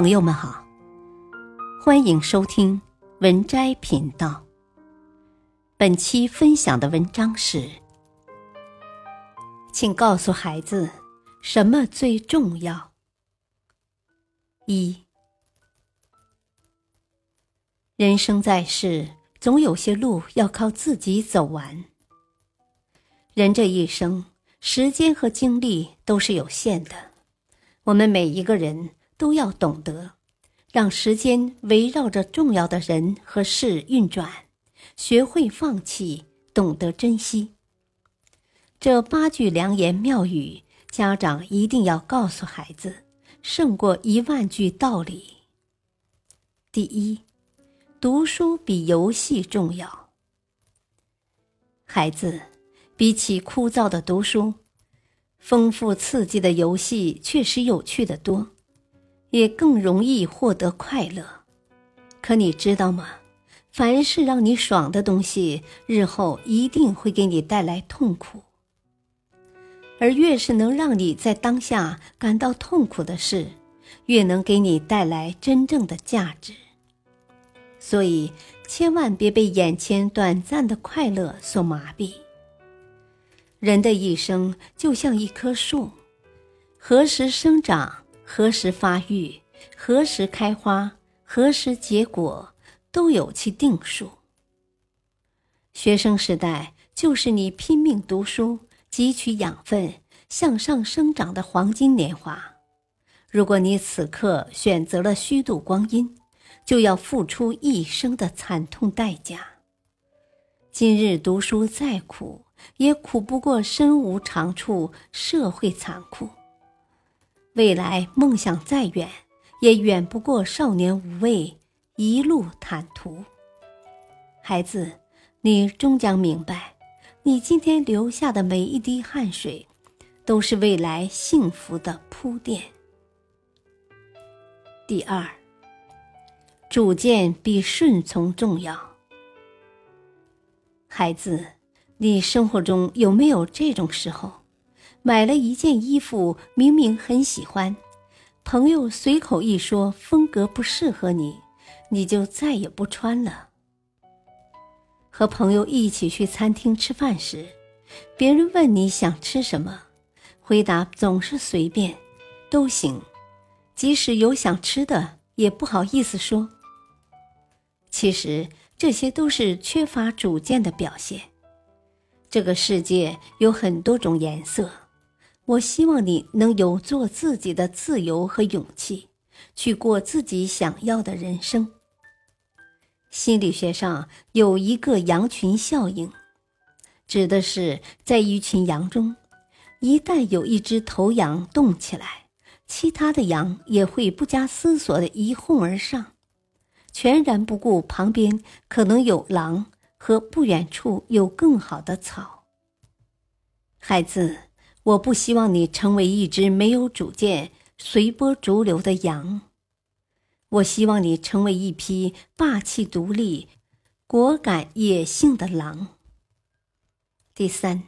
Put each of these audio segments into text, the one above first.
朋友们好，欢迎收听文摘频道。本期分享的文章是：请告诉孩子什么最重要。一，人生在世，总有些路要靠自己走完。人这一生，时间和精力都是有限的，我们每一个人。都要懂得，让时间围绕着重要的人和事运转，学会放弃，懂得珍惜。这八句良言妙语，家长一定要告诉孩子，胜过一万句道理。第一，读书比游戏重要。孩子，比起枯燥的读书，丰富刺激的游戏确实有趣的多。也更容易获得快乐，可你知道吗？凡是让你爽的东西，日后一定会给你带来痛苦。而越是能让你在当下感到痛苦的事，越能给你带来真正的价值。所以，千万别被眼前短暂的快乐所麻痹。人的一生就像一棵树，何时生长？何时发育，何时开花，何时结果，都有其定数。学生时代就是你拼命读书、汲取养分、向上生长的黄金年华。如果你此刻选择了虚度光阴，就要付出一生的惨痛代价。今日读书再苦，也苦不过身无长处，社会残酷。未来梦想再远，也远不过少年无畏，一路坦途。孩子，你终将明白，你今天流下的每一滴汗水，都是未来幸福的铺垫。第二，主见比顺从重要。孩子，你生活中有没有这种时候？买了一件衣服，明明很喜欢，朋友随口一说风格不适合你，你就再也不穿了。和朋友一起去餐厅吃饭时，别人问你想吃什么，回答总是随便，都行，即使有想吃的，也不好意思说。其实这些都是缺乏主见的表现。这个世界有很多种颜色。我希望你能有做自己的自由和勇气，去过自己想要的人生。心理学上有一个羊群效应，指的是在一群羊中，一旦有一只头羊动起来，其他的羊也会不加思索的一哄而上，全然不顾旁边可能有狼和不远处有更好的草。孩子。我不希望你成为一只没有主见、随波逐流的羊，我希望你成为一匹霸气独立、果敢野性的狼。第三，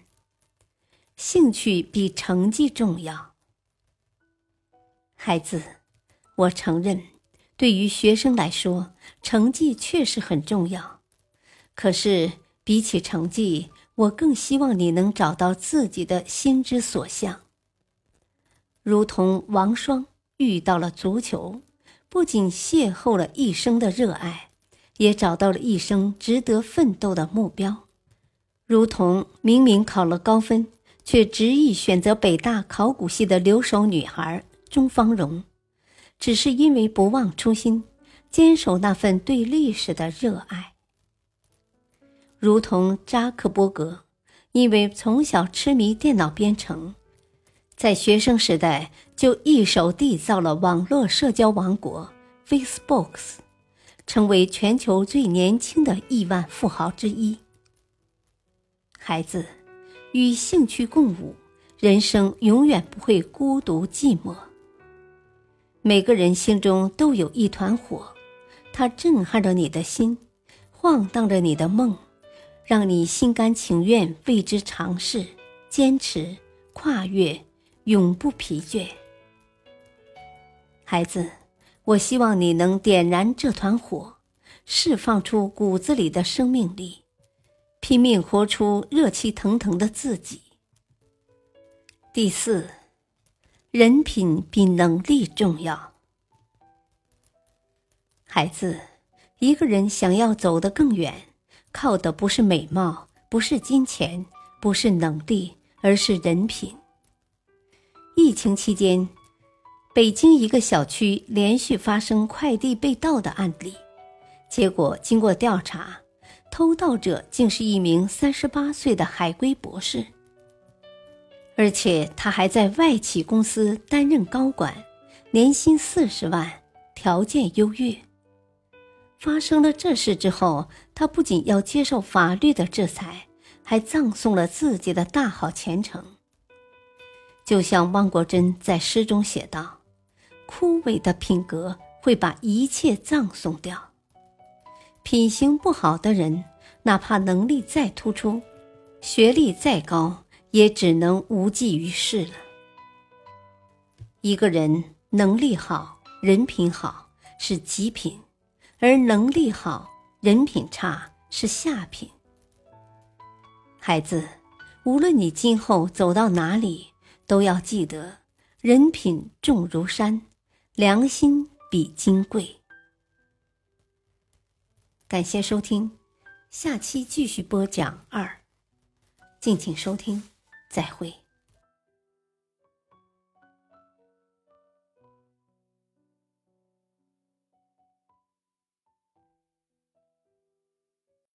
兴趣比成绩重要。孩子，我承认，对于学生来说，成绩确实很重要，可是比起成绩，我更希望你能找到自己的心之所向。如同王霜遇到了足球，不仅邂逅了一生的热爱，也找到了一生值得奋斗的目标。如同明明考了高分，却执意选择北大考古系的留守女孩钟芳荣，只是因为不忘初心，坚守那份对历史的热爱。如同扎克伯格，因为从小痴迷电脑编程，在学生时代就一手缔造了网络社交王国 Facebook，成为全球最年轻的亿万富豪之一。孩子，与兴趣共舞，人生永远不会孤独寂寞。每个人心中都有一团火，它震撼着你的心，晃荡着你的梦。让你心甘情愿为之尝试、坚持、跨越，永不疲倦。孩子，我希望你能点燃这团火，释放出骨子里的生命力，拼命活出热气腾腾的自己。第四，人品比能力重要。孩子，一个人想要走得更远，靠的不是美貌，不是金钱，不是能力，而是人品。疫情期间。北京一个小区连续发生快递被盗的案例，结果经过调查，偷盗者竟是一名三十八岁的海归博士，而且他还在外企公司担任高管，年薪四十万，条件优越。发生了这事之后，他不仅要接受法律的制裁，还葬送了自己的大好前程。就像汪国真在诗中写道。枯萎的品格会把一切葬送掉。品行不好的人，哪怕能力再突出，学历再高，也只能无济于事了。一个人能力好、人品好是极品，而能力好、人品差是下品。孩子，无论你今后走到哪里，都要记得，人品重如山。良心比金贵。感谢收听，下期继续播讲二。敬请收听，再会。